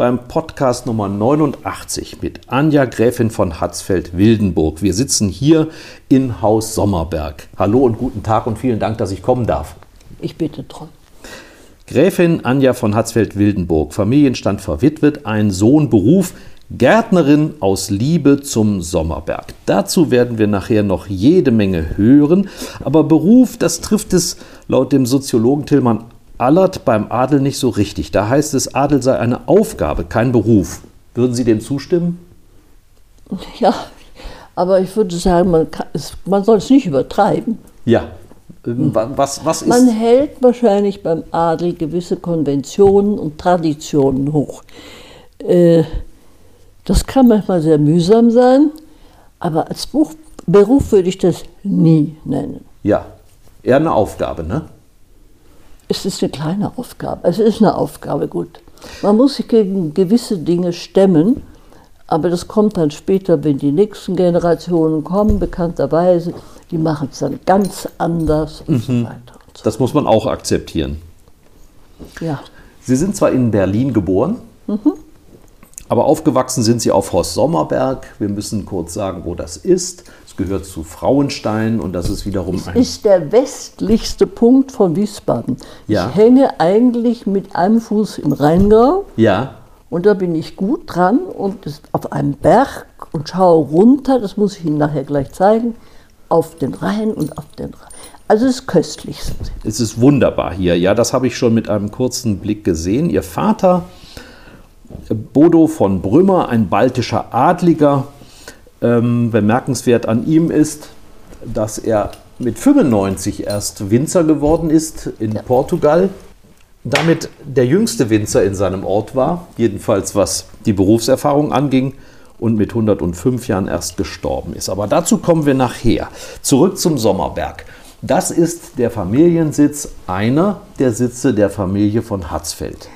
beim Podcast Nummer 89 mit Anja Gräfin von Hatzfeld-Wildenburg. Wir sitzen hier in Haus Sommerberg. Hallo und guten Tag und vielen Dank, dass ich kommen darf. Ich bitte drum. Gräfin Anja von Hatzfeld-Wildenburg, Familienstand verwitwet, ein Sohn, Beruf, Gärtnerin aus Liebe zum Sommerberg. Dazu werden wir nachher noch jede Menge hören. Aber Beruf, das trifft es laut dem Soziologen Tillmann Allert beim Adel nicht so richtig. Da heißt es, Adel sei eine Aufgabe, kein Beruf. Würden Sie dem zustimmen? Ja, aber ich würde sagen, man, kann, man soll es nicht übertreiben. Ja. Ähm, Was, was ist. Man hält wahrscheinlich beim Adel gewisse Konventionen und Traditionen hoch. Äh, das kann manchmal sehr mühsam sein, aber als Beruf würde ich das nie nennen. Ja, eher eine Aufgabe, ne? Es ist eine kleine Aufgabe. Es ist eine Aufgabe, gut. Man muss sich gegen gewisse Dinge stemmen, aber das kommt dann später, wenn die nächsten Generationen kommen, bekannterweise. Die machen es dann ganz anders und so weiter. Und so. Das muss man auch akzeptieren. Ja. Sie sind zwar in Berlin geboren, aber aufgewachsen sind Sie auf Horst Sommerberg. Wir müssen kurz sagen, wo das ist. Es gehört zu Frauenstein und das ist wiederum ein. ist der westlichste Punkt von Wiesbaden. Ja. Ich hänge eigentlich mit einem Fuß im Rheingau Ja, und da bin ich gut dran und ist auf einem Berg und schaue runter, das muss ich Ihnen nachher gleich zeigen, auf den Rhein und auf den Rhein. Also es ist köstlich. es ist wunderbar hier. Ja, das habe ich schon mit einem kurzen Blick gesehen. Ihr Vater, Bodo von Brümmer, ein baltischer Adliger. Ähm, bemerkenswert an ihm ist, dass er mit 95 erst Winzer geworden ist in Portugal. Damit der jüngste Winzer in seinem Ort war, jedenfalls was die Berufserfahrung anging, und mit 105 Jahren erst gestorben ist. Aber dazu kommen wir nachher. Zurück zum Sommerberg. Das ist der Familiensitz, einer der Sitze der Familie von Hatzfeld.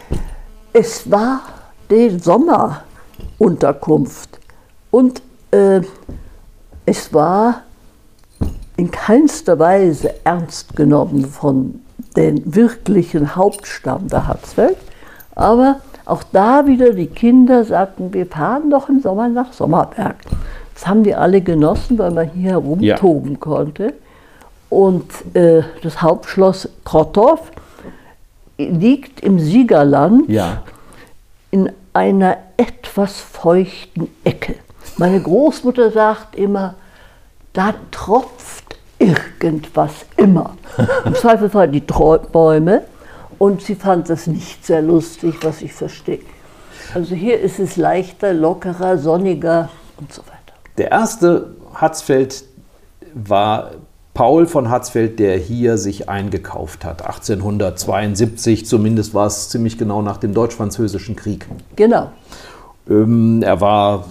Es war die Sommerunterkunft und äh, es war in keinster Weise ernst genommen von den wirklichen Hauptstamm der Hatzfeld. Aber auch da wieder die Kinder sagten, wir fahren doch im Sommer nach Sommerberg. Das haben die alle genossen, weil man hier herumtoben konnte. Und äh, das Hauptschloss Krottow liegt im Siegerland Ja. in einer etwas feuchten Ecke. Meine Großmutter sagt immer, da tropft irgendwas immer. Im Zweifelsfall die Bäume. Und sie fand das nicht sehr lustig, was ich verstehe. Also hier ist es leichter, lockerer, sonniger und so weiter. Der erste Hatzfeld war Paul von Hatzfeld, der hier sich eingekauft hat. 1872, zumindest war es ziemlich genau nach dem Deutsch-Französischen Krieg. Genau. Ähm, er war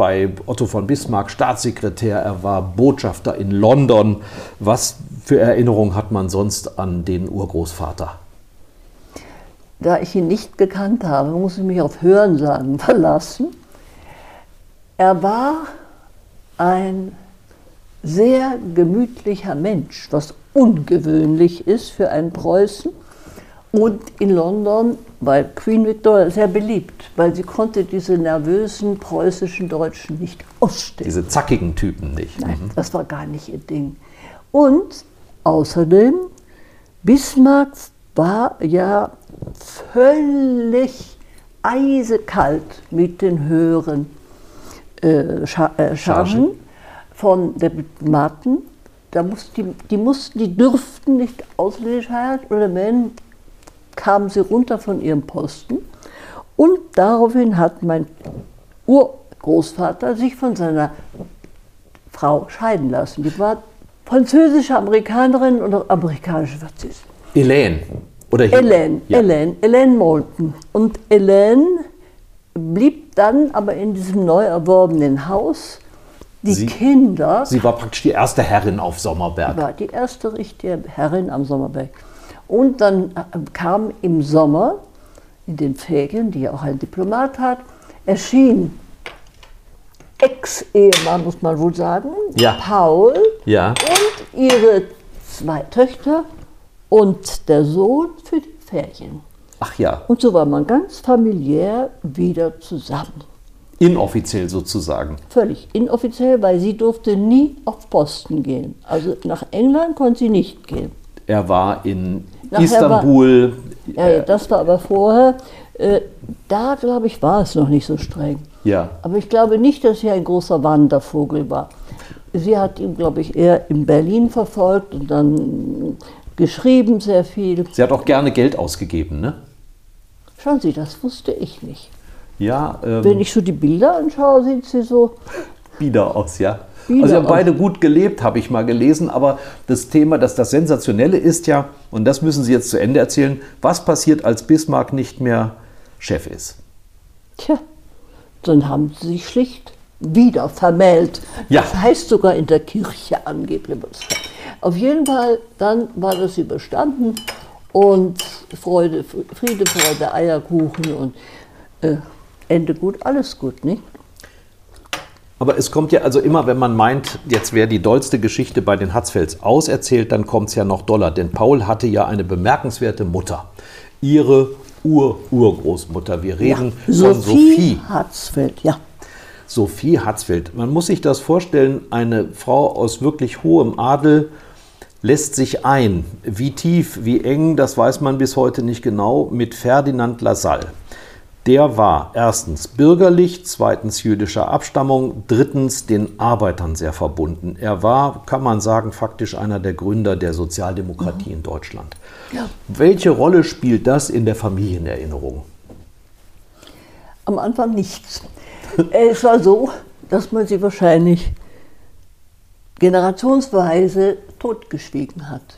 bei Otto von Bismarck Staatssekretär, er war Botschafter in London. Was für Erinnerungen hat man sonst an den Urgroßvater? Da ich ihn nicht gekannt habe, muss ich mich auf Hörensagen verlassen. Er war ein sehr gemütlicher Mensch, was ungewöhnlich ist für einen Preußen. Und in London war Queen Victoria sehr beliebt, weil sie konnte diese nervösen preußischen Deutschen nicht ausstehen. Diese zackigen Typen nicht. Nein, das war gar nicht ihr Ding. Und außerdem, Bismarck war ja völlig eisekalt mit den höheren äh, Scha äh, Chargen von der Diplomaten da muss, die, die mussten, die dürften nicht ausländisch heiraten oder wenn, kamen sie runter von ihrem Posten. Und daraufhin hat mein Urgroßvater sich von seiner Frau scheiden lassen. Die war französische Amerikanerin und amerikanische Französin. Elaine. Oder Elaine, ja. Elaine, Elaine Moulton. Und Elaine blieb dann aber in diesem neu erworbenen Haus. Die Sie, Kinder. Sie war praktisch die erste Herrin auf Sommerberg. War die erste richtige Herrin am Sommerberg. Und dann äh, kam im Sommer in den Ferien, die ja auch ein Diplomat hat, erschien Ex-Ehemann, muss man wohl sagen, ja. Paul ja. und ihre zwei Töchter und der Sohn für die Ferien. Ach ja. Und so war man ganz familiär wieder zusammen. Inoffiziell sozusagen. Völlig inoffiziell, weil sie durfte nie auf Posten gehen. Also nach England konnte sie nicht gehen. Er war in Istanbul. War, ja, das war aber vorher. Äh, da, glaube ich, war es noch nicht so streng. Ja. Aber ich glaube nicht, dass sie ein großer Wandervogel war. Sie hat ihn, glaube ich, eher in Berlin verfolgt und dann geschrieben sehr viel. Sie hat auch gerne Geld ausgegeben, ne? Schauen Sie, das wusste ich nicht. Ja. Ähm, Wenn ich so die Bilder anschaue, sieht sie so. Bieder aus, ja. Bieder also sie haben beide gut gelebt, habe ich mal gelesen. Aber das Thema, dass das Sensationelle ist ja, und das müssen Sie jetzt zu Ende erzählen, was passiert, als Bismarck nicht mehr Chef ist? Tja, dann haben sie sich schlicht wieder vermählt. Ja. Das heißt sogar in der Kirche angeblich. Auf jeden Fall, dann war das überstanden und Freude, Friede, Freude, Eierkuchen und äh, Ende gut, alles gut, nicht? Aber es kommt ja also immer, wenn man meint, jetzt wäre die dollste Geschichte bei den Hatzfelds auserzählt, dann kommt es ja noch doller. Denn Paul hatte ja eine bemerkenswerte Mutter. Ihre Ur-Urgroßmutter. Wir reden ja, von Sophie, Sophie. Hatzfeld, ja. Sophie Hatzfeld. Man muss sich das vorstellen, eine Frau aus wirklich hohem Adel lässt sich ein. Wie tief, wie eng, das weiß man bis heute nicht genau, mit Ferdinand Lassalle. Der war erstens bürgerlich, zweitens jüdischer Abstammung, drittens den Arbeitern sehr verbunden. Er war, kann man sagen, faktisch einer der Gründer der Sozialdemokratie mhm. in Deutschland. Ja. Welche Rolle spielt das in der Familienerinnerung? Am Anfang nichts. es war so, dass man sie wahrscheinlich generationsweise totgeschwiegen hat.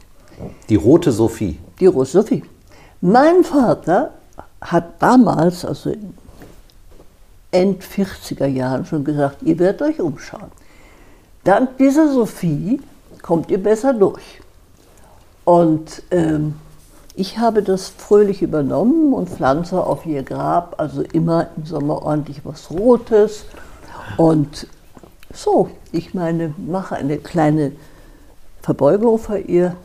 Die rote Sophie. Die rote Sophie. Mein Vater hat damals, also in End 40er Jahren schon gesagt, ihr werdet euch umschauen. Dank dieser Sophie kommt ihr besser durch. Und ähm, ich habe das fröhlich übernommen und pflanze auf ihr Grab also immer im Sommer ordentlich was Rotes. Und so, ich meine, mache eine kleine Verbeugung vor ihr.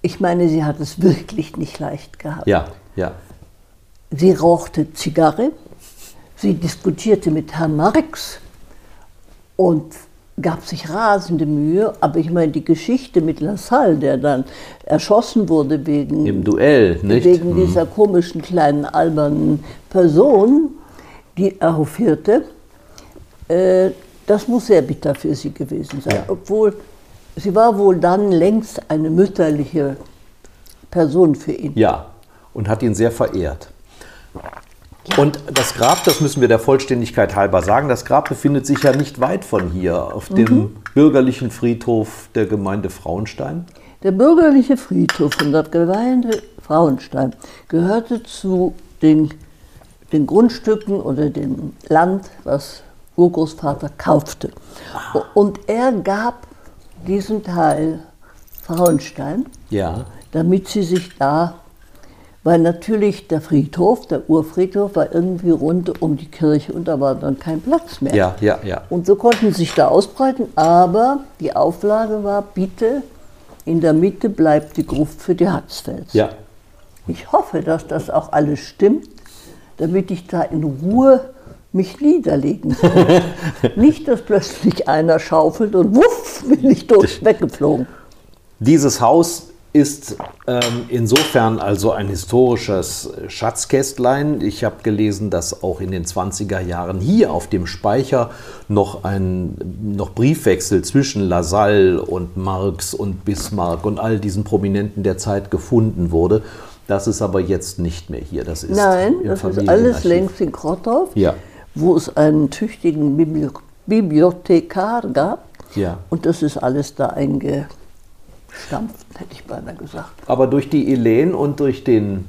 Ich meine, sie hat es wirklich nicht leicht gehabt. Ja, ja. Sie rauchte Zigarre, sie diskutierte mit Herrn Marx und gab sich rasende Mühe. Aber ich meine, die Geschichte mit Lassalle, der dann erschossen wurde wegen, Im Duell, nicht? wegen Hm. dieser komischen kleinen albernen Person, die er hofierte, äh, das muss sehr bitter für sie gewesen sein. Ja. Obwohl sie war wohl dann längst eine mütterliche Person für ihn. Ja, und hat ihn sehr verehrt. Und das Grab, das müssen wir der Vollständigkeit halber sagen, das Grab befindet sich ja nicht weit von hier, auf dem bürgerlichen Friedhof der Gemeinde Frauenstein. Der bürgerliche Friedhof von der Gemeinde Frauenstein gehörte zu den, den Grundstücken oder dem Land, was Urgroßvater kaufte. Und er gab diesen Teil Frauenstein, Ja. damit sie sich da, weil natürlich der Friedhof, der Urfriedhof, war irgendwie rund um die Kirche und da war dann kein Platz mehr. Ja, ja, ja. Und so konnten sie sich da ausbreiten, aber die Auflage war, bitte, in der Mitte bleibt die Gruft für die Hatzfels. Ja. Ich hoffe, dass das auch alles stimmt, damit ich da in Ruhe mich niederlegen kann. Nicht, dass plötzlich einer schaufelt und wuff, bin ich durch, weggeflogen. Dieses Haus ist ähm, insofern also ein historisches Schatzkästlein. Ich habe gelesen, dass auch in den 20er Jahren hier auf dem Speicher noch ein noch Briefwechsel zwischen Lasalle und Marx und Bismarck und all diesen Prominenten der Zeit gefunden wurde. Das ist aber jetzt nicht mehr hier. Das ist Nein, das ist alles längst in Krotthof, Ja. wo es einen tüchtigen Bibli Bibliothekar gab. Ja. Und das ist alles da eingestampft, hätte ich beinahe gesagt. Aber durch die Elen und durch den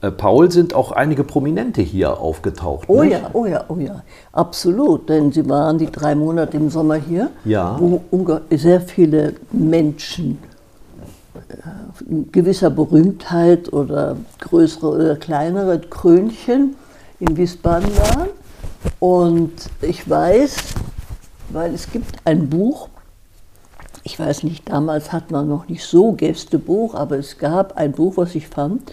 äh, Paul sind auch einige Prominente hier aufgetaucht. Oh nicht? ja, oh ja, oh ja, absolut. Denn sie waren die drei Monate im Sommer hier, Ja. wo sehr viele Menschen äh, gewisser Berühmtheit oder größere oder kleinere Krönchen in Wiesbaden waren. Und ich weiß, weil es gibt ein Buch, ich weiß nicht, damals hat man noch nicht so Gästebuch, aber es gab ein Buch, was ich fand,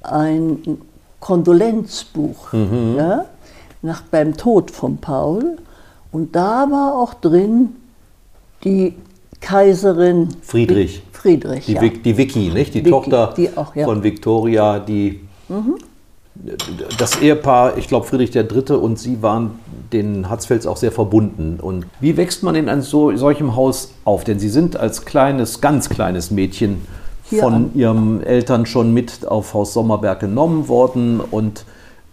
ein Kondolenzbuch ja, nach, beim Tod von Paul. Und da war auch drin die Kaiserin Friedrich. Friedrich, Die, ja. Die Vicky, nicht? Die Vicky, Tochter die auch, ja. Mhm. von Victoria, die das Ehepaar, ich glaube Friedrich III. und sie waren den Hatzfelds auch sehr verbunden. Und wie wächst man in einem so, solchem Haus auf? Denn Sie sind als kleines, ganz kleines Mädchen Hier von an. Ihren Eltern schon mit auf Haus Sommerberg genommen worden und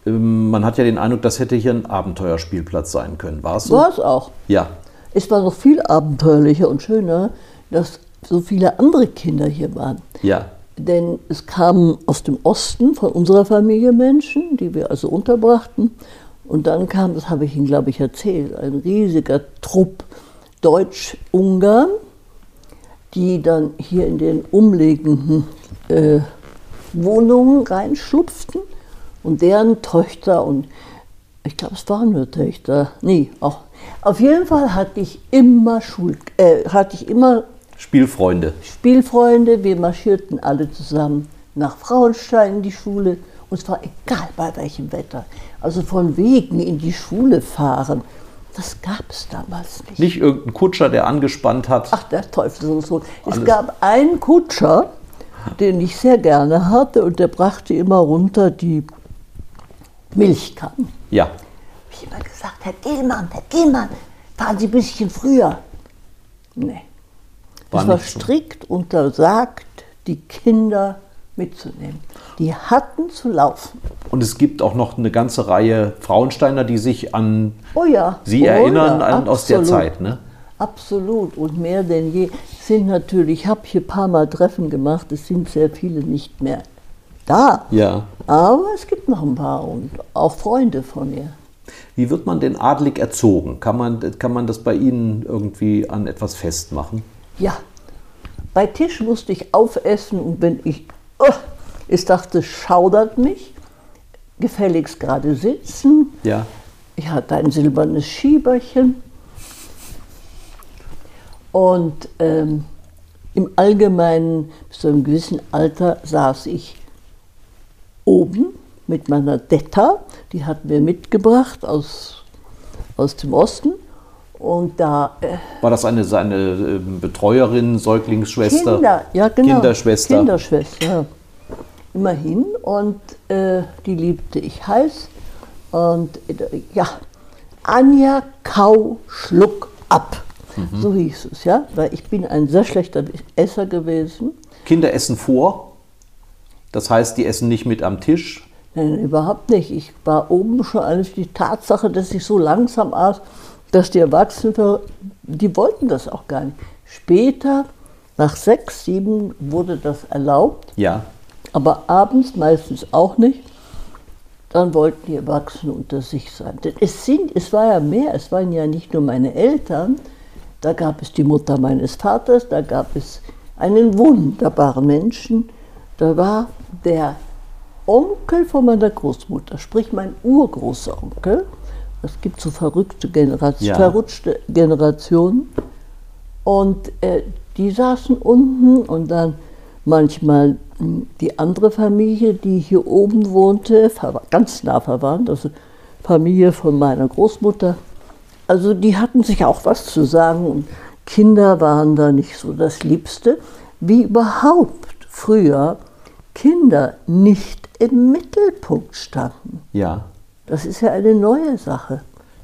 ähm, man hat ja den Eindruck, das hätte hier ein Abenteuerspielplatz sein können. War es so? War es auch. Ja. Es war noch viel abenteuerlicher und schöner, dass so viele andere Kinder hier waren. Ja. Denn es kamen aus dem Osten von unserer Familie Menschen, die wir also unterbrachten. Und dann kam, das habe ich Ihnen, glaube ich, erzählt, ein riesiger Trupp Deutsch-Ungarn, die dann hier in den umliegenden äh, Wohnungen reinschlupften und deren Töchter und ich glaube, es waren nur Töchter. Nee, auch. Auf jeden Fall hatte ich immer Schul äh, hatte ich immer Spielfreunde. Spielfreunde, wir marschierten alle zusammen nach Frauenstein in die Schule und es war egal bei welchem Wetter. Also von Wegen in die Schule fahren, das gab es damals nicht. Nicht irgendein Kutscher, der angespannt hat. Ach, der Teufel so. Es Alles. gab einen Kutscher, den ich sehr gerne hatte und der brachte immer runter die Milchkannen. Ja. Ich immer gesagt, Herr Gillmann, Herr Gillmann, fahren Sie ein bisschen früher. Nee. Es war nicht so. strikt untersagt, die Kinder mitzunehmen. Die hatten zu laufen. Und es gibt auch noch eine ganze Reihe Frauensteiner, die sich an Oh ja. Sie oh erinnern ja, an, aus der. Zeit. Ne? Absolut und mehr denn je sind natürlich, ich habe hier ein paar Mal Treffen gemacht, es sind sehr viele nicht mehr da. Ja. Aber es gibt noch ein paar und auch Freunde von mir. Wie wird man denn adlig erzogen? Kann man, kann man das bei Ihnen irgendwie an etwas festmachen? Ja, bei Tisch musste ich aufessen und wenn ich, oh, ich dachte, schaudert mich, gefälligst gerade sitzen. Ja. Ich hatte ein silbernes Schieberchen. Und ähm, im Allgemeinen, bis zu einem gewissen Alter, saß ich oben mit meiner Detta, die hatten wir mitgebracht aus, aus dem Osten. Und da äh, War das eine seine äh, Betreuerin, Säuglingsschwester? Kinder, ja genau. Kinderschwester. Kinderschwester, ja. Immerhin. Und äh, die liebte ich heiß. Und äh, ja, Anja Kau Schluck ab. Mhm. So hieß es, ja. Weil ich bin ein sehr schlechter Esser gewesen. Kinder essen vor. Das heißt, die essen nicht mit am Tisch. Nein, überhaupt nicht. Ich war oben schon alles die Tatsache, dass ich so langsam aß, dass die Erwachsenen, die wollten das auch gar nicht. Später, nach sechs, sieben, wurde das erlaubt. Ja. aber abends meistens auch nicht. Dann wollten die Erwachsenen unter sich sein. Denn es, sind, es war ja mehr, es waren ja nicht nur meine Eltern, da gab es die Mutter meines Vaters, da gab es einen wunderbaren Menschen, da war der Onkel von meiner Großmutter, sprich mein urgroßer Onkel. Es gibt so verrückte Generation, Ja. verrutschte Generationen. Und äh, die saßen unten und dann manchmal mh, die andere Familie, die hier oben wohnte, ganz nah verwandt, also Familie von meiner Großmutter. Also die hatten sich auch was zu sagen und Kinder waren da nicht so das Liebste. Wie überhaupt früher Kinder nicht im Mittelpunkt standen. Ja. Das ist ja eine neue Sache.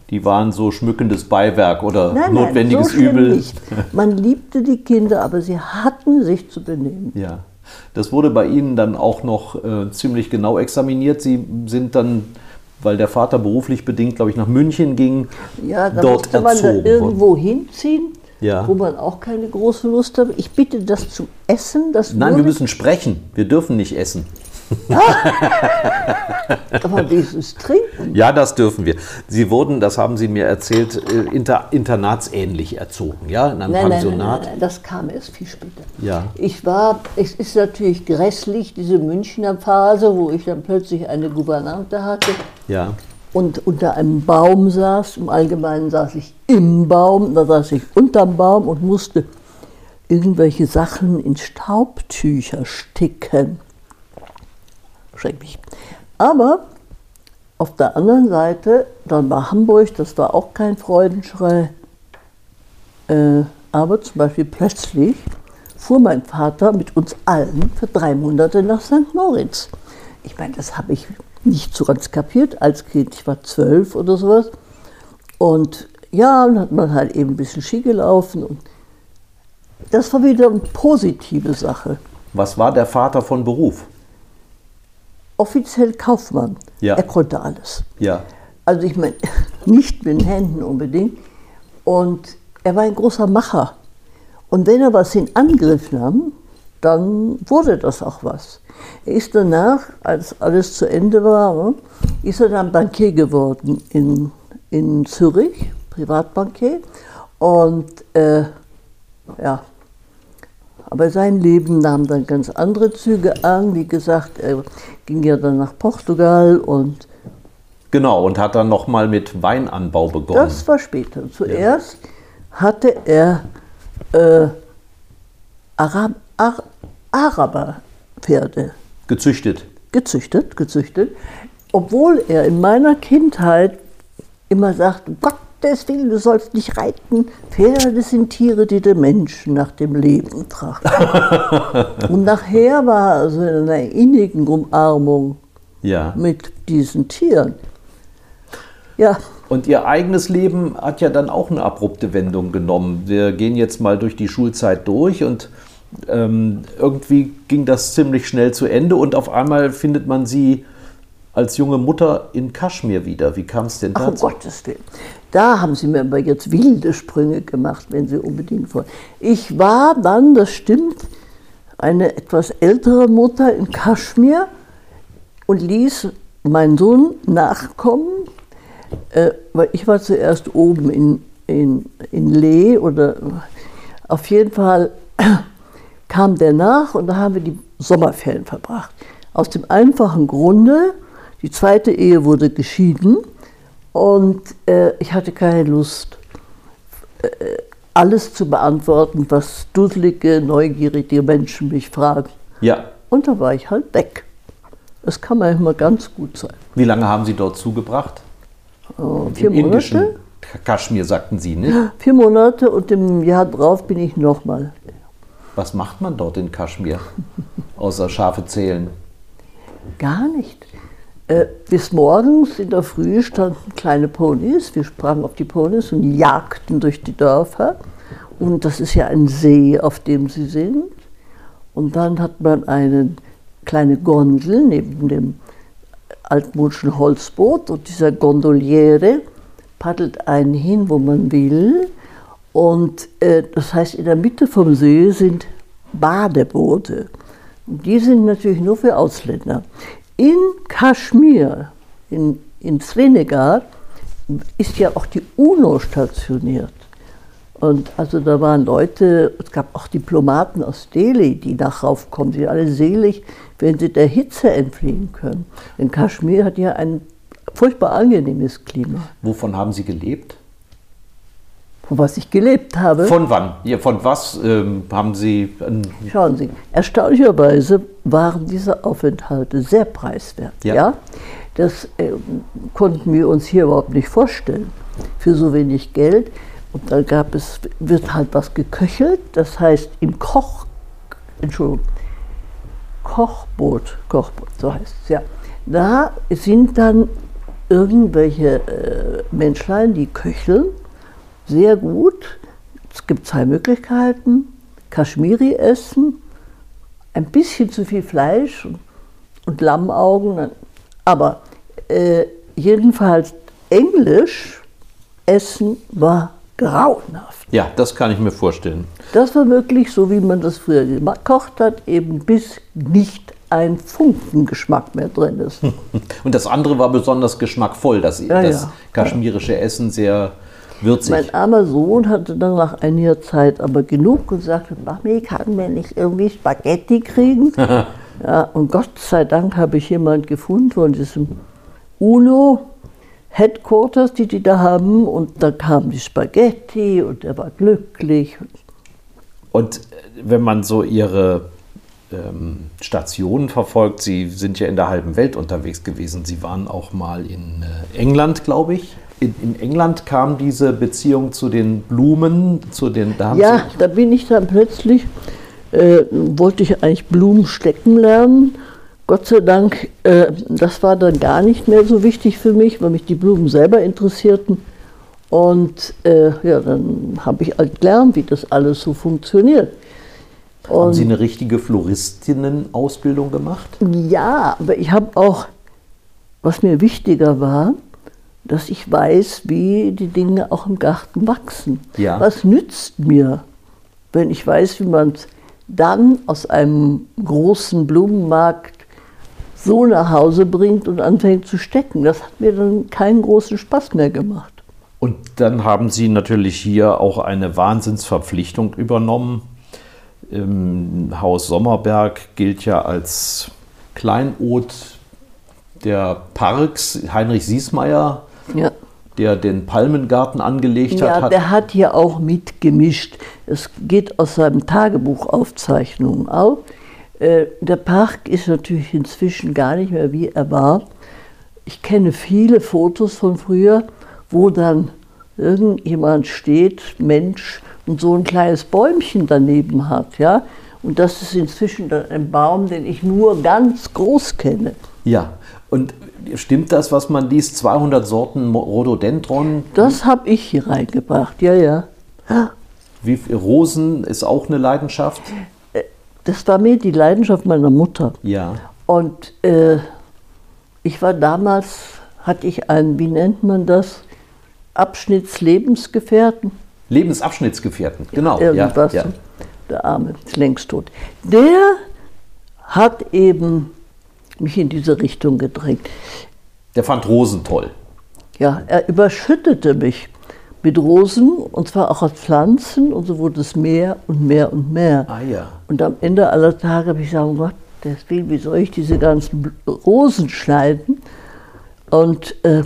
Die waren so schmückendes Beiwerk oder Nein, notwendiges nein, so schlimm Übel. Nicht. Man liebte die Kinder, aber sie hatten sich zu benehmen. Ja. Das wurde bei Ihnen dann auch noch äh, ziemlich genau examiniert. Sie sind dann, weil der Vater beruflich bedingt, glaube ich, nach München ging, Ja, da dort musste man da erzogen worden. irgendwo hinziehen, Ja. wo man auch keine große Lust hat. Ich bitte das zum Essen. Das Nein, wir müssen sprechen. Wir dürfen nicht essen. Aber dieses Trinken. Ja, das dürfen wir. Sie wurden, das haben Sie mir erzählt, äh, inter, internatsähnlich erzogen, ja, in einem Nein, nein, nein, Pensionat. nein, nein, das kam erst viel später. Ja. Ich war, es ist natürlich grässlich, diese Münchner Phase, wo ich dann plötzlich eine Gouvernante hatte Ja. und unter einem Baum saß. Im Allgemeinen saß ich im Baum, da saß ich unterm Baum und musste irgendwelche Sachen in Staubtücher sticken. Schrecklich. Aber auf der anderen Seite, dann war Hamburg, das war auch kein Freudenschrei. Äh, aber zum Beispiel plötzlich fuhr mein Vater mit uns allen für drei Monate nach St. Moritz. Ich meine, das habe ich nicht so ganz kapiert als Kind. Ich war zwölf oder sowas. Und ja, dann hat man halt eben ein bisschen Ski gelaufen. Und das war wieder eine positive Sache. Was war der Vater von Beruf? Offiziell Kaufmann. Ja. Er konnte alles. Ja. Also ich meine, nicht mit den Händen unbedingt. Und er war ein großer Macher. Und wenn er was in Angriff nahm, dann wurde das auch was. Er ist danach, als alles zu Ende war, ne, ist er dann Bankier geworden in, in Zürich, Privatbankier. Und äh, ja, aber sein Leben nahm dann ganz andere Züge an. Wie gesagt, er ging ja dann nach Portugal und Genau, und hat dann nochmal mit Weinanbau begonnen. Das war später. Zuerst hatte er äh, Arab, Ar, Araberpferde Gezüchtet. gezüchtet, gezüchtet, obwohl er in meiner Kindheit immer sagte, um Willen, du sollst nicht reiten. Pferde sind Tiere, die den Menschen nach dem Leben trachten. Und nachher war also in einer innigen Umarmung Ja. mit diesen Tieren. Ja, Und Ihr eigenes Leben hat ja dann auch eine abrupte Wendung genommen. Wir gehen jetzt mal durch die Schulzeit durch und ähm, irgendwie ging das ziemlich schnell zu Ende und auf einmal findet man Sie als junge Mutter in Kaschmir wieder. Wie kam es denn Ach, um dazu? Gottes Willen. Da haben Sie mir aber jetzt wilde Sprünge gemacht, wenn Sie unbedingt wollen. Ich war dann, das stimmt, eine etwas ältere Mutter in Kaschmir und ließ meinen Sohn nachkommen, äh, weil ich war zuerst oben in, in, in Leh oder auf jeden Fall kam der nach und da haben wir die Sommerferien verbracht. Aus dem einfachen Grunde, die zweite Ehe wurde geschieden und äh, ich hatte keine Lust, äh, alles zu beantworten, was dusselige, neugierige Menschen mich fragen. Ja. Und da war ich halt weg. Das kann manchmal ganz gut sein. Wie lange haben Sie dort zugebracht? Oh, vier Im indischen Monate? Kaschmir, sagten Sie, ne? Vier Monate und im Jahr drauf bin ich nochmal. Was macht man dort in Kaschmir? Außer Schafe zählen. Gar nicht. Äh, bis morgens in der Früh standen kleine Ponys. Wir sprangen auf die Ponys und jagten durch die Dörfer. Und das ist ja ein See, auf dem sie sind. Und dann hat man eine kleine Gondel neben dem altmodischen Holzboot und dieser Gondoliere paddelt einen hin, wo man will. Und äh, das heißt, in der Mitte vom See sind Badeboote. Und die sind natürlich nur für Ausländer. In Kaschmir, in, in Srinagar, ist ja auch die UNO stationiert. Und also da waren Leute, es gab auch Diplomaten aus Delhi, die nach raufkommen. Sie sind alle selig, wenn sie der Hitze entfliehen können. Denn Kaschmir hat ja ein furchtbar angenehmes Klima, Wovon haben Sie gelebt? Von was ich gelebt habe. Von wann? Ja, von was ähm, haben Sie? Schauen Sie, erstaunlicherweise waren diese Aufenthalte sehr preiswert. Ja. Ja. Das ähm, konnten wir uns hier überhaupt nicht vorstellen. Für so wenig Geld. Und da gab es, wird halt was geköchelt. Das heißt, im Koch, Entschuldigung, Kochboot, Kochboot, so heißt es ja. Da sind dann irgendwelche äh, Menschlein, die köcheln, sehr gut. Es gibt zwei Möglichkeiten. Kaschmiri essen, ein bisschen zu viel Fleisch und, Lammaugen, aber äh, jedenfalls Englisch essen war grauenhaft. Ja, das kann ich mir vorstellen. Das war wirklich so, wie man das früher gekocht hat, eben bis nicht ein Funken Geschmack mehr drin ist. Und das andere war besonders geschmackvoll, das, Ja, das ja. kaschmirische Essen sehr würzig. Mein armer Sohn hatte dann nach einiger Zeit aber genug und sagte, Mami, kann mir nicht irgendwie Spaghetti kriegen? ja, und Gott sei Dank habe ich jemand gefunden von diesem UNO Headquarters, die die da haben. Und da kamen die Spaghetti und er war glücklich. Und wenn man so ihre ähm, Stationen verfolgt, Sie sind ja in der halben Welt unterwegs gewesen. Sie waren auch mal in äh, England, glaube ich. In, in England kam diese Beziehung zu den Blumen, zu den da Ja, da bin ich dann plötzlich, äh, wollte ich eigentlich Blumen stecken lernen. Gott sei Dank, äh, das war dann gar nicht mehr so wichtig für mich, weil mich die Blumen selber interessierten. Und äh, ja, dann habe ich halt gelernt, wie das alles so funktioniert. Sie, haben Und Sie eine richtige Floristinnen-Ausbildung gemacht? ja, aber ich habe auch, was mir wichtiger war, dass ich weiß, wie die Dinge auch im Garten wachsen. Ja. Was nützt mir, wenn ich weiß, wie man es dann aus einem großen Blumenmarkt so nach Hause bringt und anfängt zu stecken? Das hat mir dann keinen großen Spaß mehr gemacht. Und dann haben Sie natürlich hier auch eine Wahnsinnsverpflichtung übernommen. Im Haus Sommerberg gilt ja als Kleinod der Parks. Heinrich Siesmeier, Ja. der den Palmengarten angelegt Ja, hat, hat der hat hier auch mitgemischt. Es geht aus seinen Tagebuchaufzeichnungen auf. Äh, Der Park ist natürlich inzwischen gar nicht mehr wie er war. Ich kenne viele Fotos von früher, wo dann irgendjemand steht, Mensch, und so ein kleines Bäumchen daneben hat. Ja? Und das ist inzwischen ein Baum, den ich nur ganz groß kenne. Ja, und stimmt das, was man liest? 200 Sorten Rhododendron. Das habe ich hier reingebracht, ja, ja. Wie Rosen ist auch eine Leidenschaft. Das war mir die Leidenschaft meiner Mutter. Ja. Und äh, ich war damals, hatte ich einen, wie nennt man das, Abschnittslebensgefährten, Lebensabschnittsgefährten, genau. irgendwas. Ja, ja. Der Arme ist längst tot. Der hat eben mich in diese Richtung gedrängt. Der fand Rosen toll. Ja, er überschüttete mich mit Rosen und zwar auch als Pflanzen und so wurde es mehr und mehr und mehr. Ah ja. Und am Ende aller Tage habe ich gesagt, Gottes Willen, wie soll ich diese ganzen Rosen schneiden? Und, äh,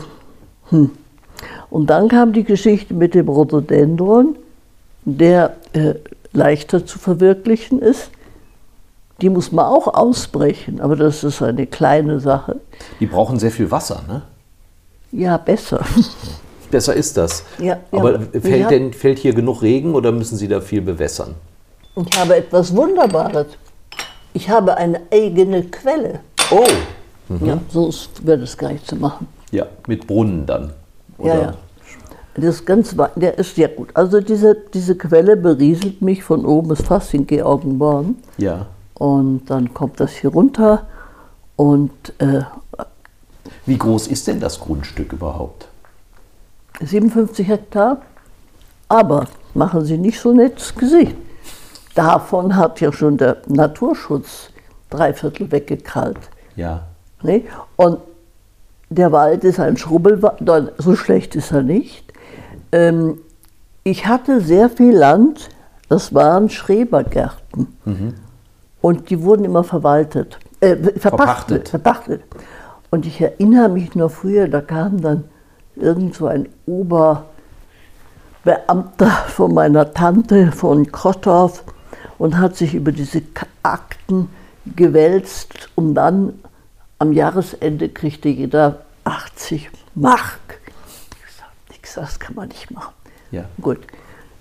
hm. und dann kam die Geschichte mit dem Rhododendron, der äh, leichter zu verwirklichen ist. Die muss man auch ausbrechen, aber das ist eine kleine Sache. Die brauchen sehr viel Wasser, ne? Ja, besser. Besser ist das. Ja, Aber ja. fällt, Ja. denn, fällt hier genug Regen oder müssen Sie da viel bewässern? Ich habe etwas Wunderbares. Ich habe eine eigene Quelle. Oh! Ja, so wäre das gar nicht zu machen. Ja, mit Brunnen dann. Ja, ja. Das ist ganz, der ist sehr gut. Also diese, diese Quelle berieselt mich von oben bis fast in Georgenborn. Ja. Und dann kommt das hier runter. Und äh, Wie groß ist denn das Grundstück überhaupt? 57 Hektar. Aber machen Sie nicht so nettes Gesicht. Davon hat ja schon der Naturschutz drei Viertel weggekrallt. Ja. Ne? Und der Wald ist ein Schrubbelwald, so schlecht ist er nicht. Ähm, ich hatte sehr viel Land, das waren Schrebergärten. Und die wurden immer verwaltet, äh, verpachtet, Verpachtet. verpachtet. Und ich erinnere mich noch früher, da kam dann irgend so ein Oberbeamter von meiner Tante von Krottorf und hat sich über diese Akten gewälzt und dann am Jahresende kriegte jeder 80 Mark. Ich gesagt, nix, das kann man nicht machen. Ja. Gut.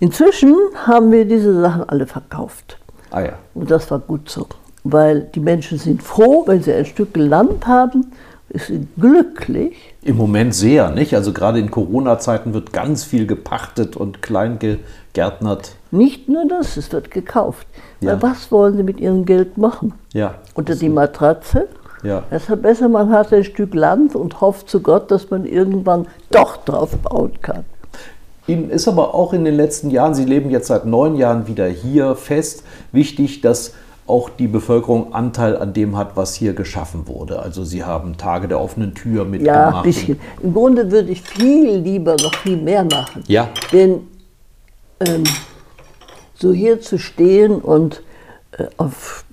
Inzwischen haben wir diese Sachen alle verkauft. Ah ja. Und das war gut so. weil die Menschen sind froh, wenn sie ein Stück Land haben, sind glücklich. Im Moment sehr, nicht? Also gerade in Corona-Zeiten wird ganz viel gepachtet und klein gegärtnert. Nicht nur das, es wird gekauft. Ja. Weil was wollen sie mit ihrem Geld machen? Ja. Unter die Matratze? Ja. Deshalb besser, man hat ein Stück Land und hofft zu Gott, dass man irgendwann doch drauf bauen kann. Ihnen ist aber auch in den letzten Jahren, Sie leben jetzt seit neun Jahren wieder hier fest, wichtig, dass auch die Bevölkerung Anteil an dem hat, was hier geschaffen wurde. Also Sie haben Tage der offenen Tür mitgemacht. Ja, ein bisschen. Im Grunde würde ich viel lieber noch viel mehr machen. Ja. Denn ähm, so hier zu stehen und äh, auf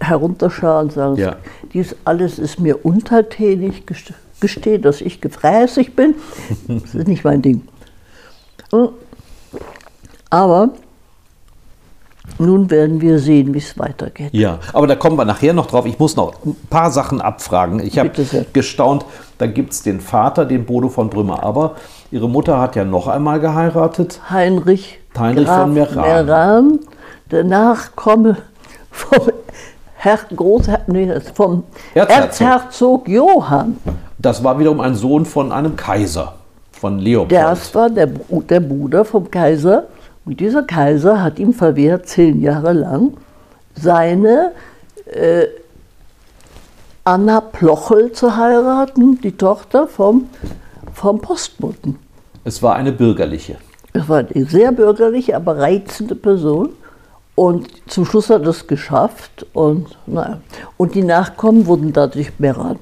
herunterschauen und sagen, Ja. dies alles ist mir untertänig, gest- gestehe, dass ich gefräßig bin, das ist nicht mein Ding. Mm. Aber nun werden wir sehen, wie es weitergeht. Ja, aber da kommen wir nachher noch drauf. Ich muss noch ein paar Sachen abfragen. Ich habe gestaunt, da gibt es den Vater, den Bodo von Brümmer. Aber Ihre Mutter hat ja noch einmal geheiratet. Heinrich, Heinrich Graf von Meran. Meran, der Nachkomme vom Herr Großher nee, vom Erzherzog. Erzherzog Johann. Das war wiederum ein Sohn von einem Kaiser, von Leopold. Das war der, der Bruder vom Kaiser. Und dieser Kaiser hat ihm verwehrt, zehn Jahre lang, seine äh, Anna Plochel zu heiraten, die Tochter vom, vom Postboten. Es war eine bürgerliche. Es war eine sehr bürgerliche, aber reizende Person. Und zum Schluss hat er es geschafft. Und, naja. und die Nachkommen wurden dadurch Meran.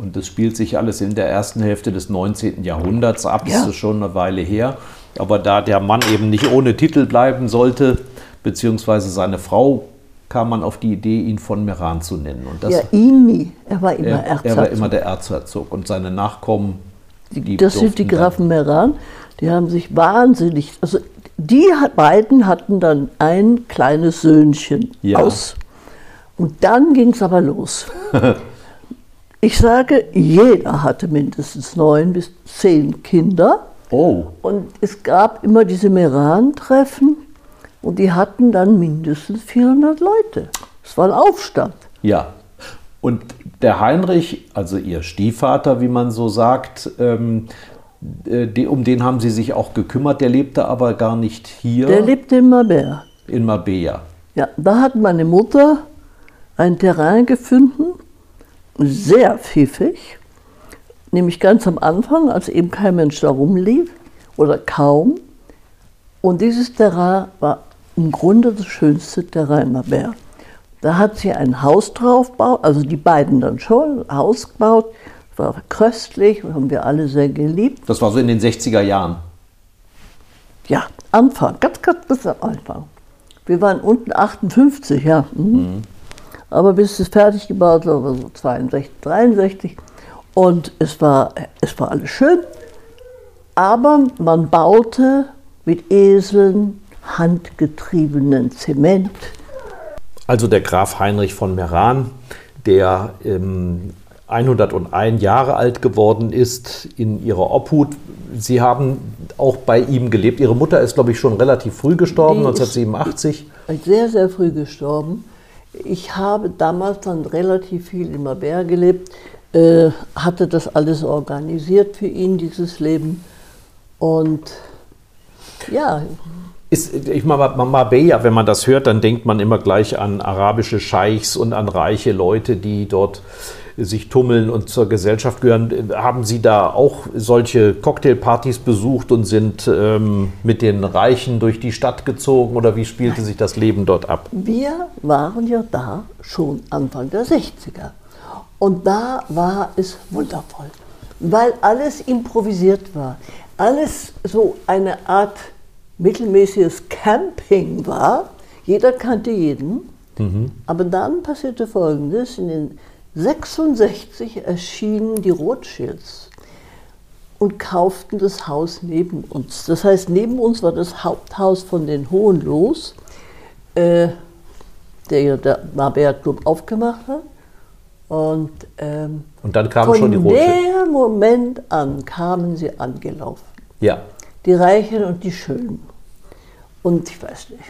Und das spielt sich alles in der ersten Hälfte des 19. Jahrhunderts ab. Ja. Das ist schon eine Weile her. Aber da der Mann eben nicht ohne Titel bleiben sollte, beziehungsweise seine Frau, kam man auf die Idee, ihn von Meran zu nennen. Und das, Ja, ihn nie. Er war immer er, er war Erzherzog. immer der Erzherzog. Und seine Nachkommen, die das sind die Grafen Meran. Die haben sich wahnsinnig. Also die beiden hatten dann ein kleines Söhnchen Ja. aus. Und dann ging es aber los. ich sage, jeder hatte mindestens neun bis zehn Kinder. Oh, Und es gab immer diese Meran-Treffen und die hatten dann mindestens 400 Leute. Es war ein Aufstand. ja. Und der Heinrich, also ihr Stiefvater, wie man so sagt, ähm, äh, die, um den haben sie sich auch gekümmert. Der lebte aber gar nicht hier Der lebte in Mabea. in Mabea. Ja, da hat meine Mutter ein Terrain gefunden, sehr pfiffig, nämlich ganz am Anfang, als eben kein Mensch da rumlief oder kaum. Und dieses Terrain war im Grunde das schönste Terrain in Mabea. Da hat sie ein Haus drauf gebaut, also die beiden dann schon, ein Haus gebaut, war köstlich, haben wir alle sehr geliebt. Das war so in den 60er Jahren. Ja, Anfang, ganz, ganz bis am Anfang. Wir waren unten 58, ja. Mhm. Aber bis es fertig gebaut war, war so 62, 63. Und es war, es war alles schön. Aber man baute mit Eseln, handgetriebenen Zement. Also der Graf Heinrich von Meran, der ähm, 101 Jahre alt geworden ist in ihrer Obhut. Sie haben auch bei ihm gelebt. Ihre Mutter ist, glaube ich, schon relativ früh gestorben, Die ist- 1987. Sehr, sehr früh gestorben. Ich habe damals dann relativ viel in Mabea gelebt, äh, hatte das alles organisiert für ihn, dieses Leben. Und ja, Ist, ich meine, Marbella, wenn man das hört, dann denkt man immer gleich an arabische Scheichs und an reiche Leute, die dort sich tummeln und zur Gesellschaft gehören. Haben Sie da auch solche Cocktailpartys besucht und sind ähm, mit den Reichen durch die Stadt gezogen oder wie spielte sich das Leben dort ab? wir waren ja da schon Anfang der 60er. Und da war es wundervoll, weil alles improvisiert war. Alles so eine Art mittelmäßiges Camping war. Jeder kannte jeden. Aber dann passierte Folgendes. In den 66 erschienen die Rothschilds und kauften das Haus neben uns. Das heißt, neben uns war das Haupthaus von den Hohenloos, äh, der ja der Marbella Club aufgemacht hat. Und ähm, Und dann kamen von schon die Rothschild. dem Moment an kamen sie angelaufen. Ja. Die Reichen und die Schönen. Und ich weiß nicht,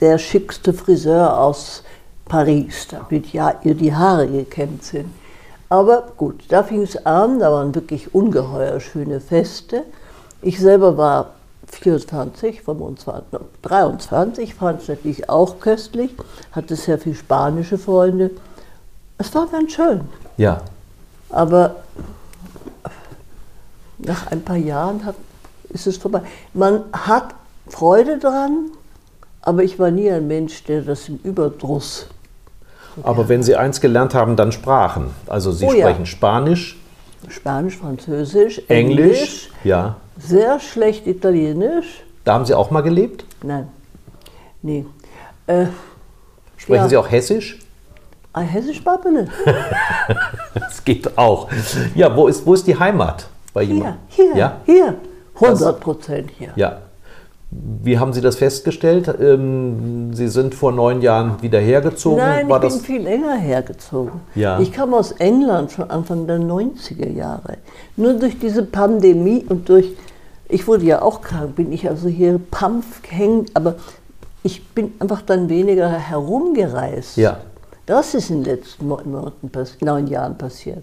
der schickste Friseur aus Paris, damit ja ihr die Haare gekämmt sind. Aber gut, da fing es an, da waren wirklich ungeheuer schöne Feste. Ich selber war 24, 25, 23, fand es natürlich auch köstlich, hatte sehr viele spanische Freunde. Es war ganz schön. Ja. Aber nach ein paar Jahren hat, ist es vorbei. Man hat Freude dran, aber ich war nie ein Mensch, der das im Überdruss. Aber wenn Sie eins gelernt haben, dann Sprachen. Also Sie Oh ja. sprechen Spanisch, Spanisch, Französisch, Englisch. Englisch, Ja. sehr schlecht Italienisch. Da haben Sie auch mal gelebt? Nein, nee. Äh, Sprechen Ja. Sie auch Hessisch? ein Hessisch Babbele. Das geht auch. Ja, wo ist, wo ist die Heimat bei Hier, jemandem? hier, Ja? hier. 100 Prozent hier. Ja. Wie haben Sie das festgestellt? Ähm, Sie sind vor neun Jahren wieder hergezogen. Nein, War ich bin viel länger hergezogen. Ja. Ich kam aus England schon Anfang der 90er Jahre. Nur durch diese Pandemie und durch, ich wurde ja auch krank, bin ich also hier pampf hängen, aber ich bin einfach dann weniger herumgereist. Ja. Das ist in den letzten Monaten, neun Jahren passiert.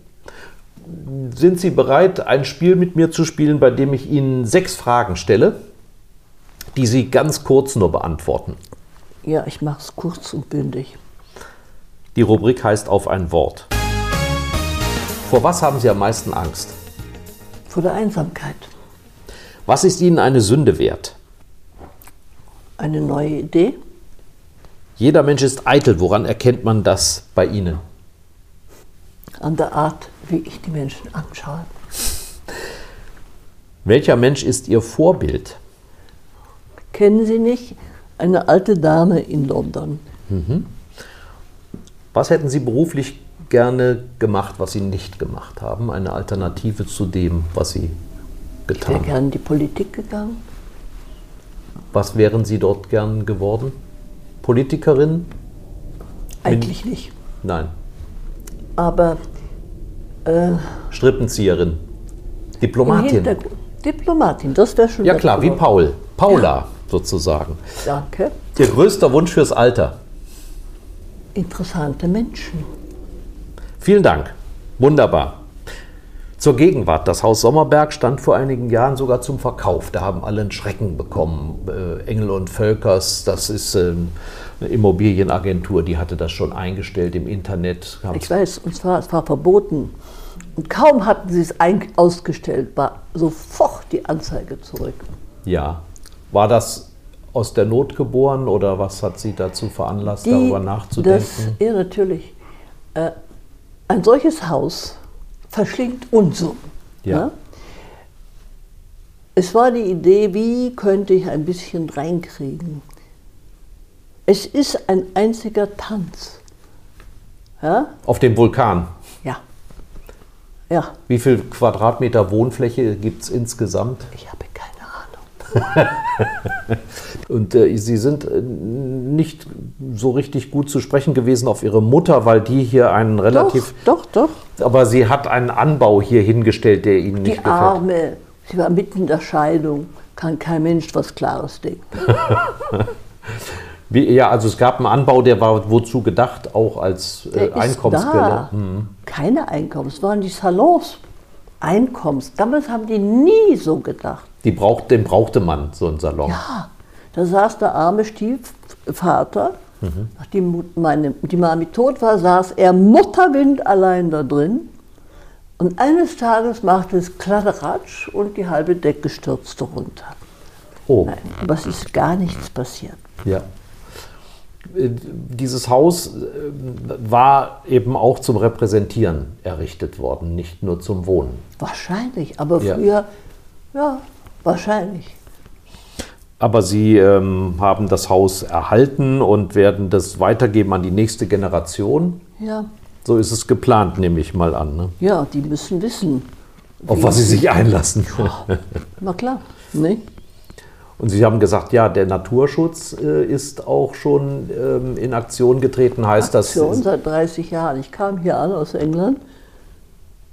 Sind Sie bereit, ein Spiel mit mir zu spielen, bei dem ich Ihnen sechs Fragen stelle, die Sie ganz kurz nur beantworten? Ja, ich mache es kurz und bündig. Die Rubrik heißt auf ein Wort. Vor was haben Sie am meisten Angst? Vor der Einsamkeit. Was ist Ihnen eine Sünde wert? Eine neue Idee? Jeder Mensch ist eitel. Woran erkennt man das bei Ihnen? An der Art, wie ich die Menschen anschaue. Welcher Mensch ist Ihr Vorbild? Kennen Sie nicht eine alte Dame in London? Was hätten Sie beruflich gerne gemacht, was Sie nicht gemacht haben? Eine Alternative zu dem, was Sie Ich wäre getan haben. gerne in die Politik gegangen. Was wären Sie dort gern geworden? Politikerin? Eigentlich nicht. Nein. Aber äh, Strippenzieherin? Diplomatin? Diplomatin, das wäre schon Ja klar, wie geworden. Paul. Paula sozusagen. Danke. Ihr größter Wunsch fürs Alter? Interessante Menschen. Vielen Dank. Wunderbar. Zur Gegenwart. Das Haus Sommerberg stand vor einigen Jahren sogar zum Verkauf. Da haben alle einen Schrecken bekommen. Äh, Engel und Völkers, das ist ähm, eine Immobilienagentur, die hatte das schon eingestellt im Internet. Haben Ich weiß, und zwar, es war verboten. Und kaum hatten sie es ausgestellt, war sofort die Anzeige zurück. Ja. War das aus der Not geboren oder was hat Sie dazu veranlasst, Die- darüber Das, nachzudenken? ja, natürlich. Äh, ein solches Haus verschlingt Unsummen. Ja. ne? Es war die Idee, wie könnte ich ein bisschen reinkriegen. Es ist ein einziger Tanz. Ja? Auf dem Vulkan. Ja. Ja, Wie viel Quadratmeter Wohnfläche gibt es insgesamt? ich habe keine. Und äh, Sie sind äh, nicht so richtig gut zu sprechen gewesen auf Ihre Mutter, weil die hier einen relativ. Doch, doch, doch. Aber sie hat einen Anbau hier hingestellt, der Ihnen nicht Die gefällt. Arme, sie war mitten in der Scheidung, kann kein Mensch was Klares denken. Wie, ja, also es gab einen Anbau, der war wozu gedacht, auch als äh, Einkommensquelle. da. Keine Einkommens, es waren die Salons. Einkommens. Damals haben die nie so gedacht. Die braucht, den brauchte man, so einen Salon. Ja, da saß der arme Stiefvater, nachdem Mut- meine, die Mami tot war, saß er Mutterwind allein da drin. Und eines Tages machte es Kladderadatsch und die halbe Decke stürzte runter. Oh, Nein, aber es ist gar nichts passiert. ja. Äh, Dieses Haus äh, war eben auch zum Repräsentieren errichtet worden, nicht nur zum Wohnen. Wahrscheinlich, aber Ja. früher, ja, wahrscheinlich. Aber Sie ähm, haben das Haus erhalten und werden das weitergeben an die nächste Generation. Ja, So ist es geplant, nehme ich mal an. Ne? ja, die müssen wissen. Auf was Sie sich einlassen. Na klar, ne? Und Sie haben gesagt, ja, der Naturschutz äh, ist auch schon ähm, in Aktion getreten. Heißt Aktion das? seit 30 Jahren. Ich kam hier an aus England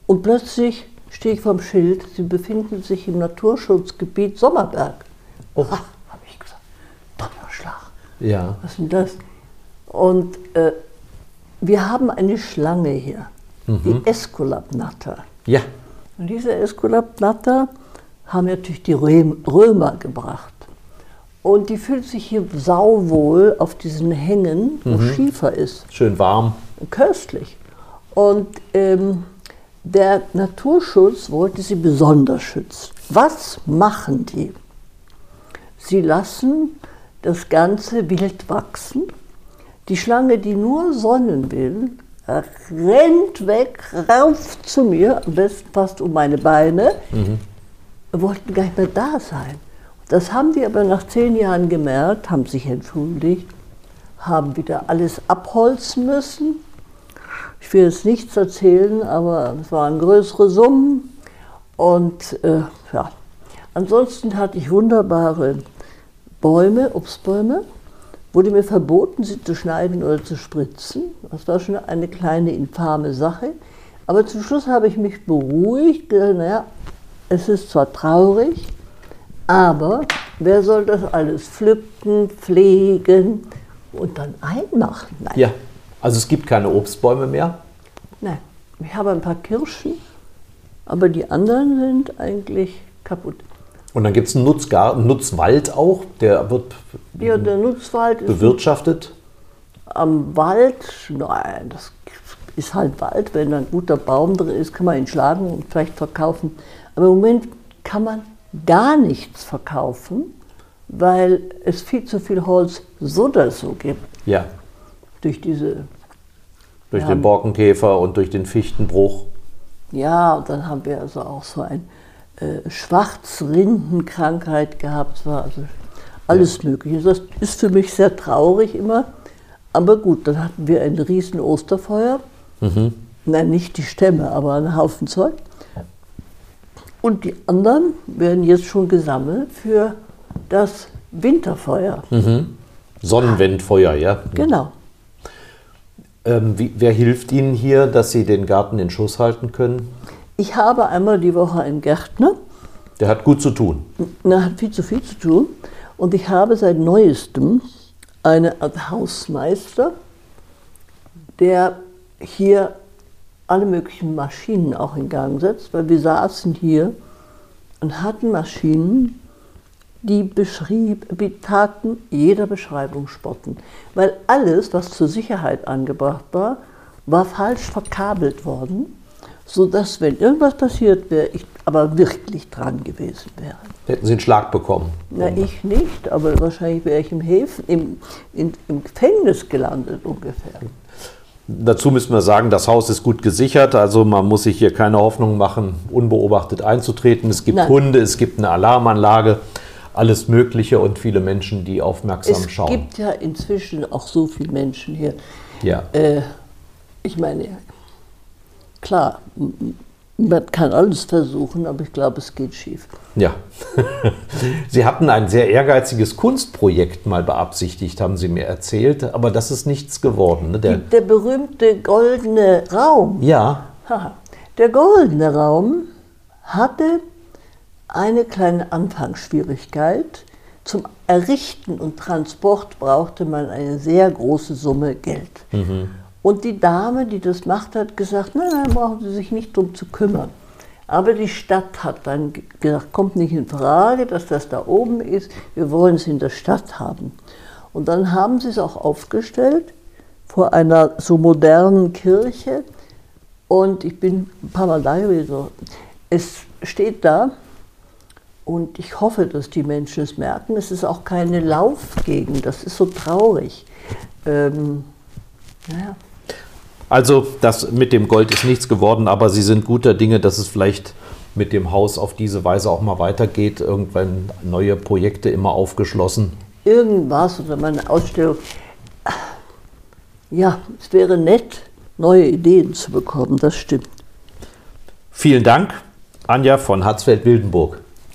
und plötzlich stehe ich vom Schild, Sie befinden sich im Naturschutzgebiet Sommerberg. Oh. Ha, habe ich gesagt, Donnerschlag, Ja. was ist denn das? Und äh, Wir haben eine Schlange hier, die Esculapnatter. Ja. Und diese Esculapnatter haben natürlich die Röm- Römer gebracht. Und die fühlt sich hier sauwohl auf diesen Hängen, wo Schiefer ist. Schön warm. Köstlich. Und ähm, der Naturschutz wollte sie besonders schützen. Was machen die? Sie lassen das Ganze wild wachsen. Die Schlange, die nur Sonnen will, rennt weg, rauf zu mir, am besten fast um meine Beine, wollten gar nicht mehr da sein. Das haben die aber nach zehn Jahren gemerkt, haben sich entschuldigt, haben wieder alles abholzen müssen. Ich will jetzt nichts erzählen, aber es waren größere Summen. Und äh, ja, ansonsten hatte ich wunderbare Bäume, Obstbäume, wurde mir verboten, sie zu schneiden oder zu spritzen. Das war schon eine kleine infame Sache. Aber zum Schluss habe ich mich beruhigt, gesagt, naja, es ist zwar traurig, aber wer soll das alles pflücken, pflegen und dann einmachen? Nein. Ja. Also es gibt keine Obstbäume mehr. Nein. Ich habe ein paar Kirschen, aber die anderen sind eigentlich kaputt. Und dann gibt es einen Nutzgarten, Nutzwald auch, der wird Ja, der Nutzwald bewirtschaftet. am Wald, nein, das ist halt Wald. Wenn da ein guter Baum drin ist, kann man ihn schlagen und vielleicht verkaufen. Aber im Moment kann man gar nichts verkaufen, weil es viel zu viel Holz so oder so gibt. Ja. Durch diese, Durch Ja. den Borkenkäfer und durch den Fichtenbruch. ja, und dann haben wir also auch so ein äh, Schwarzrindenkrankheit gehabt. Es war also alles Mögliche. Das ist für mich sehr traurig immer. Aber gut, dann hatten wir ein riesen Osterfeuer. Nein, nicht die Stämme, aber ein Haufen Zeug. Und die anderen werden jetzt schon gesammelt für das Winterfeuer. Sonnenwendfeuer, ja. Genau. Ähm, wie, wer hilft Ihnen hier, dass Sie den Garten in Schuss halten können? Ich habe einmal die Woche einen Gärtner. Der hat gut zu tun. Na, hat viel zu viel zu tun. Und ich habe seit neuestem eine Art Hausmeister, der hier alle möglichen Maschinen auch in Gang setzt, weil wir saßen hier und hatten Maschinen, die beschrieb, taten jeder Beschreibung spotten. Weil alles, was zur Sicherheit angebracht war, war falsch verkabelt worden, sodass, wenn irgendwas passiert wäre, ich aber wirklich dran gewesen wäre. Hätten Sie einen Schlag bekommen. Na, ich nicht, aber wahrscheinlich wäre ich im, Häfen, im, in, im Gefängnis gelandet ungefähr. Dazu müssen wir sagen, das Haus ist gut gesichert, also man muss sich hier keine Hoffnung machen, unbeobachtet einzutreten. Es gibt Nein. Hunde, es gibt eine Alarmanlage, alles Mögliche und viele Menschen, die aufmerksam Es schauen. gibt ja inzwischen auch so viele Menschen hier. ja. Äh, ich meine, klar, man kann alles versuchen, aber ich glaube, es geht schief. ja. Sie hatten ein sehr ehrgeiziges Kunstprojekt mal beabsichtigt, haben Sie mir erzählt, aber das ist nichts geworden. Ne? Der, Der berühmte goldene Raum, ja. Der goldene Raum hatte eine kleine Anfangsschwierigkeit. Zum Errichten und Transport brauchte man eine sehr große Summe Geld. Und die Dame, die das macht, hat gesagt, nein, nein, brauchen Sie sich nicht drum zu kümmern. Aber die Stadt hat dann ge- gesagt, kommt nicht in Frage, dass das da oben ist, wir wollen es in der Stadt haben. Und dann haben sie es auch aufgestellt vor einer so modernen Kirche. Und ich bin ein paar Mal da gewesen. Es steht da und ich hoffe, dass die Menschen es merken. Es ist auch keine Laufgegend, das ist so traurig. Ähm, naja. also das mit dem Gold ist nichts geworden, aber Sie sind guter Dinge, dass es vielleicht mit dem Haus auf diese Weise auch mal weitergeht. Irgendwann neue Projekte immer aufgeschlossen. irgendwas oder mal eine Ausstellung. Ja, es wäre nett, neue Ideen zu bekommen, das stimmt. Vielen Dank, Anja von Hatzfeld-Wildenburg.